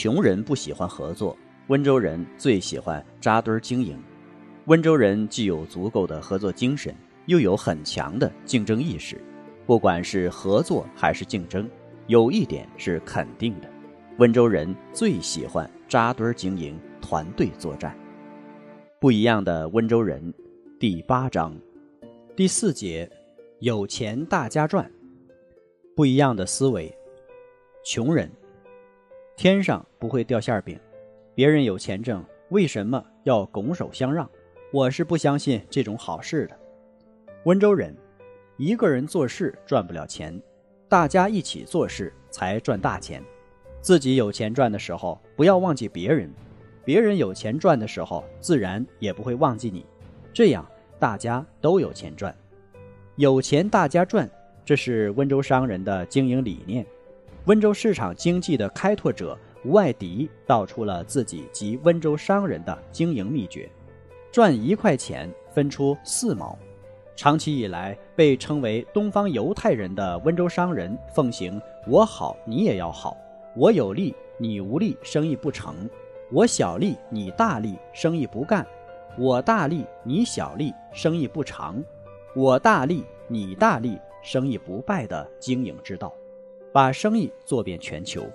穷人不喜欢合作。温州人最喜欢扎堆儿经营。温州人既有足够的合作精神，又有很强的竞争意识。不管是合作还是竞争，有一点是肯定的：温州人最喜欢扎堆儿经营、团队作战。不一样的温州人，第八章，第四节，有钱大家赚。不一样的思维，穷人，天上不会掉馅饼。别人有钱挣，为什么要拱手相让？我是不相信这种好事的。温州人，一个人做事赚不了钱，大家一起做事才赚大钱。自己有钱赚的时候，不要忘记别人；别人有钱赚的时候，自然也不会忘记你。这样大家都有钱赚，有钱大家赚，这是温州商人的经营理念。温州市场经济的开拓者。吴爱迪道出了自己及温州商人的经营秘诀：赚一块钱分出四毛。长期以来被称为“东方犹太人”的温州商人奉行“我好你也要好，我有利你无利，生意不成；我小利你大利，生意不干；我大利你小利，生意不长；我大利你大利，生意不败”的经营之道，把生意做遍全球。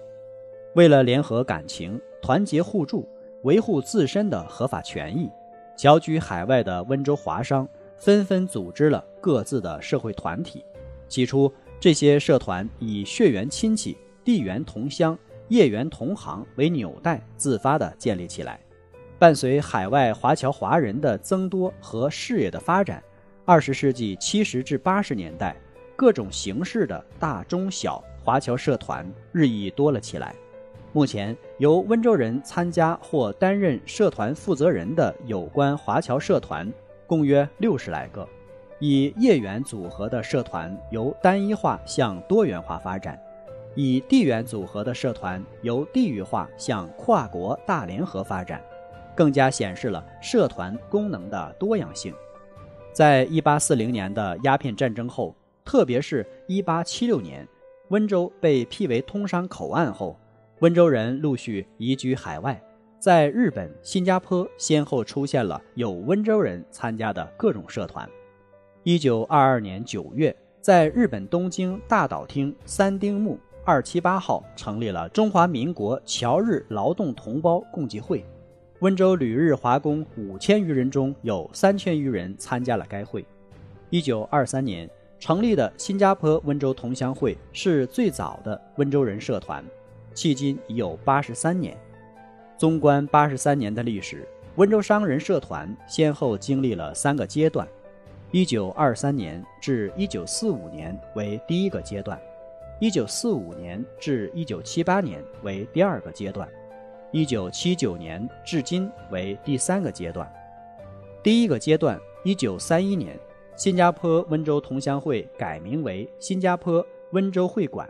为了联合感情、团结互助、维护自身的合法权益，侨居海外的温州华商纷纷组织了各自的社会团体。起初，这些社团以血缘亲戚、地缘同乡、业缘同行为纽带，自发地建立起来。伴随海外华侨华人的增多和事业的发展，二十世纪七十至八十年代，各种形式的大中小华侨社团日益多了起来。目前由温州人参加或担任社团负责人的有关华侨社团共约六十来个，以业缘组合的社团由单一化向多元化发展，以地缘组合的社团由地域化向跨国大联合发展，更加显示了社团功能的多样性。在一八四零年的鸦片战争后，特别是一八七六年，温州被辟为通商口岸后。温州人陆续移居海外，在日本、新加坡先后出现了有温州人参加的各种社团。一九二二年九月，在日本东京大岛町三丁目二七八号成立了中华民国侨日劳动同胞共济会。温州旅日华工五千余人中有三千余人参加了该会。一九二三年成立的新加坡温州同乡会是最早的温州人社团。迄今已有八十三年。纵观八十三年的历史，温州商人社团先后经历了三个阶段：一九二三年至一九四五年为第一个阶段，一九四五年至一九七八年为第二个阶段，一九七九年至今为第三个阶段。第一个阶段，一九三一年，新加坡温州同乡会改名为新加坡温州会馆，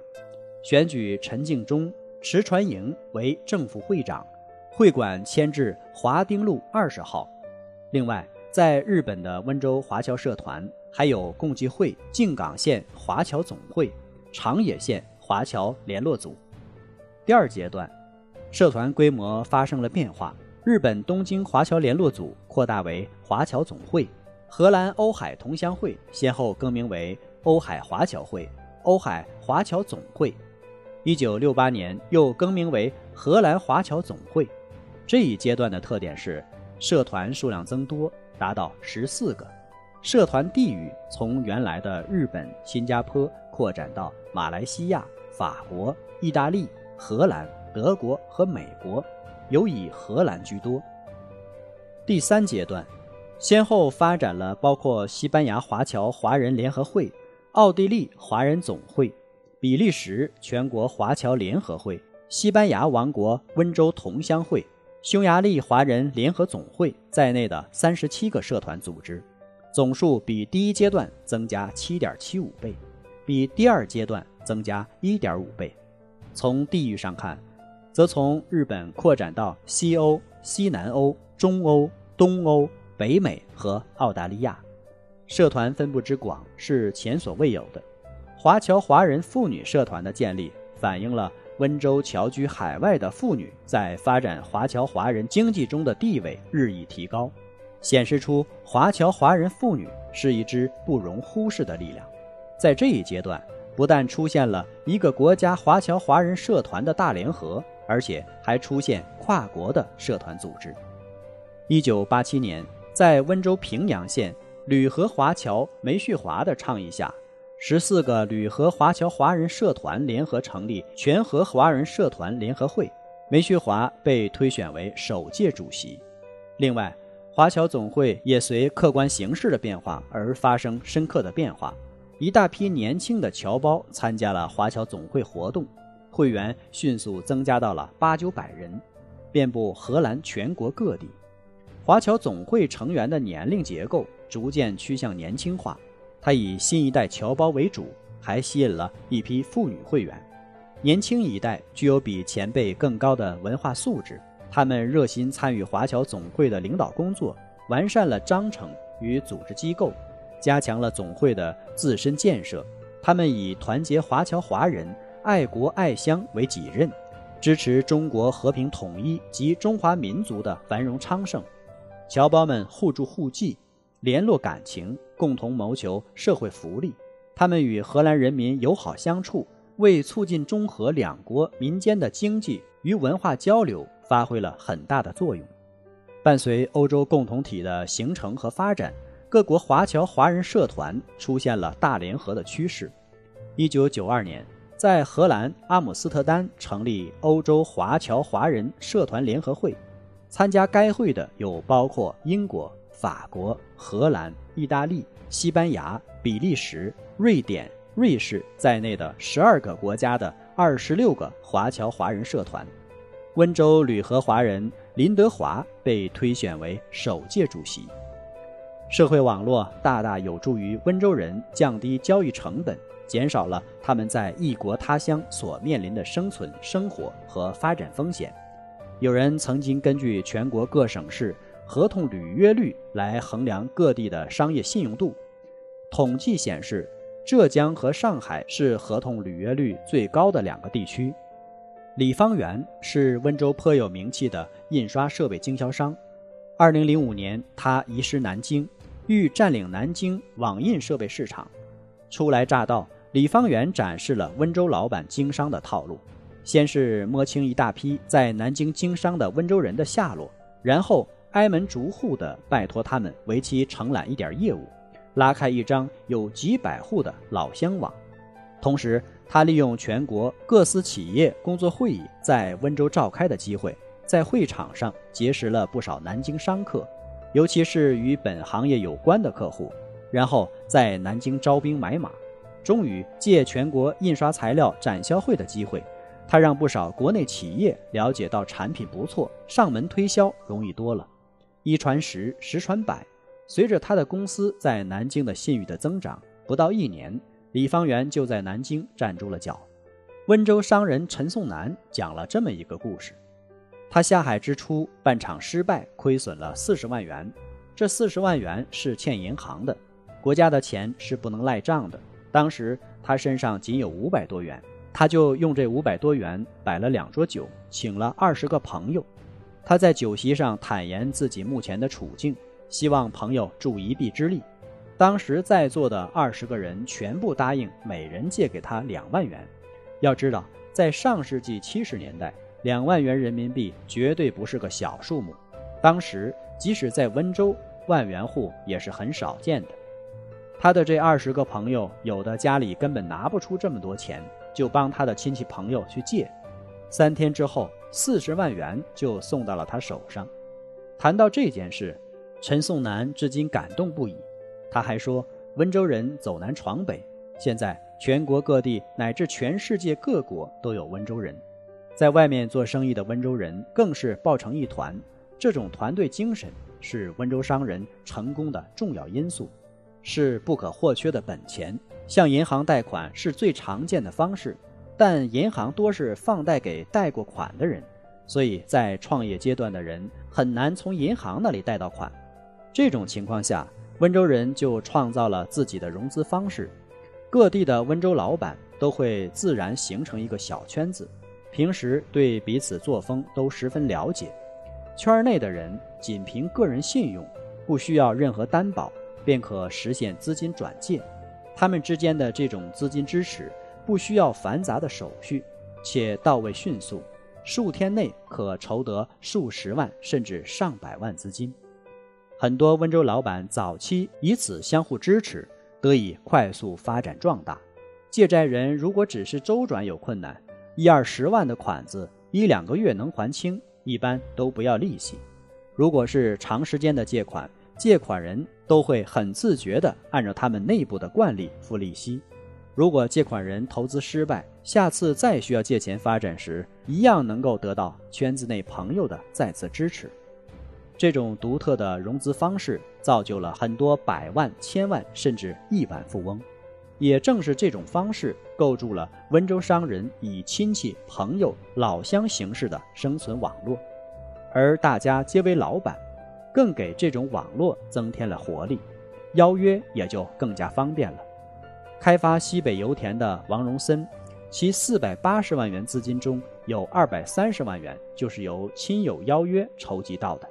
选举陈敬忠。池传营为正副会长，会馆迁至华丁路二十号。另外，在日本的温州华侨社团还有共济会静冈县华侨总会、长野县华侨联络组。第二阶段，社团规模发生了变化，日本东京华侨联络组扩大为华侨总会，荷兰欧海同乡会先后更名为欧海华侨会、欧海华侨总会。一九六八年又更名为荷兰华侨总会。这一阶段的特点是，社团数量增多，达到十四个。社团地域从原来的日本、新加坡扩展到马来西亚、法国、意大利、荷兰、德国和美国，尤以荷兰居多。第三阶段，先后发展了包括西班牙华侨华人联合会、奥地利华人总会、比利时全国华侨联合会、西班牙王国温州同乡会、匈牙利华人联合总会在内的三十七个社团组织，总数比第一阶段增加七点七五倍，比第二阶段增加一点五倍。从地域上看，则从日本扩展到西欧、西南欧、中欧、东欧、北美和澳大利亚，社团分布之广是前所未有的。华侨华人妇女社团的建立，反映了温州侨居海外的妇女在发展华侨华人经济中的地位日益提高，显示出华侨华人妇女是一支不容忽视的力量。在这一阶段，不但出现了一个国家华侨华人社团的大联合。而且还出现跨国的社团组织。一九八七年，在温州平阳县吕和华侨梅旭华的倡议下，十四个吕和华侨华人社团联合成立全和华人社团联合会，梅旭华被推选为首届主席。另外，华侨总会也随客观形势的变化而发生深刻的变化，一大批年轻的侨胞参加了华侨总会活动。会员迅速增加到了八九百人，遍布荷兰全国各地。华侨总会成员的年龄结构逐渐趋向年轻化，它以新一代侨胞为主，还吸引了一批妇女会员。年轻一代具有比前辈更高的文化素质，他们热心参与华侨总会的领导工作，完善了章程与组织机构，加强了总会的自身建设。他们以团结华侨华人。爱国爱乡为己任，支持中国和平统一及中华民族的繁荣昌盛。侨胞们互助互济，联络感情，共同谋求社会福利。他们与荷兰人民友好相处，为促进中荷两国民间的经济与文化交流发挥了很大的作用。伴随欧洲共同体的形成和发展，各国华侨华人社团出现了大联合的趋势。一九九二年。在荷兰阿姆斯特丹成立欧洲华侨华人社团联合会，参加该会的有包括英国、法国、荷兰、意大利、西班牙、比利时、瑞典、瑞士在内的十二个国家的二十六个华侨华人社团。温州旅和华人林德华被推选为首届主席。社会网络大大有助于温州人降低交易成本。减少了他们在异国他乡所面临的生存、生活和发展风险。有人曾经根据全国各省市合同履约率来衡量各地的商业信用度。统计显示，浙江和上海是合同履约率最高的两个地区。李方圆是温州颇有名气的印刷设备经销商。2005年，他移师南京，欲占领南京网印设备市场。初来乍到。李方圆展示了温州老板经商的套路：先是摸清一大批在南京经商的温州人的下落，然后挨门逐户地拜托他们为其承揽一点业务，拉开一张有几百户的老乡网。同时，他利用全国各司企业工作会议在温州召开的机会，在会场上结识了不少南京商客，尤其是与本行业有关的客户，然后在南京招兵买马。终于借全国印刷材料展销会的机会，他让不少国内企业了解到产品不错，上门推销容易多了。一传十，十传百，随着他的公司在南京的信誉的增长，不到一年，李方圆就在南京站住了脚。温州商人陈颂南讲了这么一个故事：他下海之初办厂失败，亏损了四十万元，这四十万元是欠银行的，国家的钱是不能赖账的。当时他身上仅有五百多元，他就用这五百多元摆了两桌酒，请了二十个朋友。他在酒席上坦言自己目前的处境，希望朋友助一臂之力。当时在座的二十个人全部答应，每人借给他两万元。要知道，在上世纪七十年代，两万元人民币绝对不是个小数目。当时即使在温州，万元户也是很少见的。他的这二十个朋友，有的家里根本拿不出这么多钱，就帮他的亲戚朋友去借。三天之后，四十万元就送到了他手上。谈到这件事，陈颂南至今感动不已。他还说：“温州人走南闯北，现在全国各地乃至全世界各国都有温州人，在外面做生意的温州人更是抱成一团。这种团队精神是温州商人成功的重要因素，是不可或缺的本钱。向银行贷款是最常见的方式，但银行多是放贷给贷过款的人，所以在创业阶段的人很难从银行那里贷到款。这种情况下。”温州人就创造了自己的融资方式，各地的温州老板都会自然形成一个小圈子，平时对彼此作风都十分了解。圈内的人仅凭个人信用，不需要任何担保，便可实现资金转借。他们之间的这种资金支持，不需要繁杂的手续，且到位迅速，数天内可筹得数十万甚至上百万资金。很多温州老板早期以此相互支持，得以快速发展壮大。借债人如果只是周转有困难，一二十万的款子一两个月能还清，一般都不要利息。如果是长时间的借款，借款人都会很自觉地按照他们内部的惯例付利息。如果借款人投资失败，下次再需要借钱发展时，一样能够得到圈子内朋友的再次支持。这种独特的融资方式，造就了很多百万、千万甚至亿万富翁。也正是这种方式，构筑了温州商人以亲戚、朋友、老乡形式的生存网络。而大家皆为老板，更给这种网络增添了活力，邀约也就更加方便了。开发西北油田的王荣森，其四百八十万元资金中有二百三十万元就是由亲友邀约筹集到的。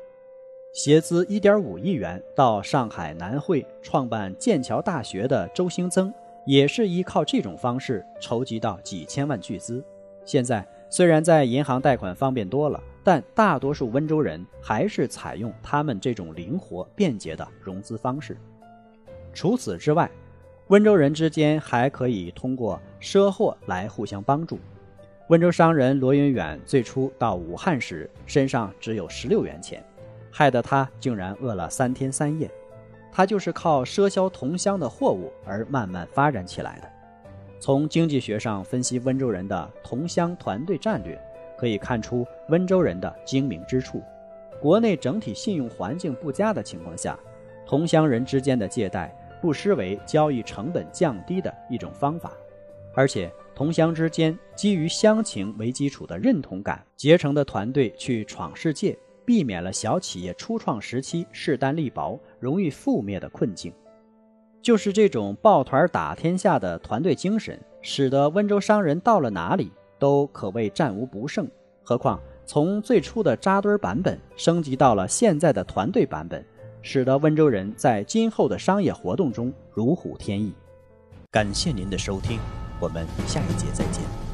携资一点五亿元到上海南汇创办剑桥大学的周兴增，也是依靠这种方式筹集到几千万巨资。现在虽然在银行贷款方便多了，但大多数温州人还是采用他们这种灵活便捷的融资方式。除此之外，温州人之间还可以通过赊货来互相帮助。温州商人罗云远最初到武汉时，身上只有十六元钱。害得他竟然饿了三天三夜，他就是靠赊销同乡的货物而慢慢发展起来的。从经济学上分析温州人的同乡团队战略，可以看出温州人的精明之处。国内整体信用环境不佳的情况下，同乡人之间的借贷不失为交易成本降低的一种方法。而且，同乡之间基于乡情为基础的认同感结成的团队去闯世界。避免了小企业初创时期势单力薄、容易覆灭的困境。就是这种抱团打天下的团队精神，使得温州商人到了哪里都可谓战无不胜。何况从最初的扎堆版本升级到了现在的团队版本，使得温州人在今后的商业活动中如虎添翼。感谢您的收听，我们下一节再见。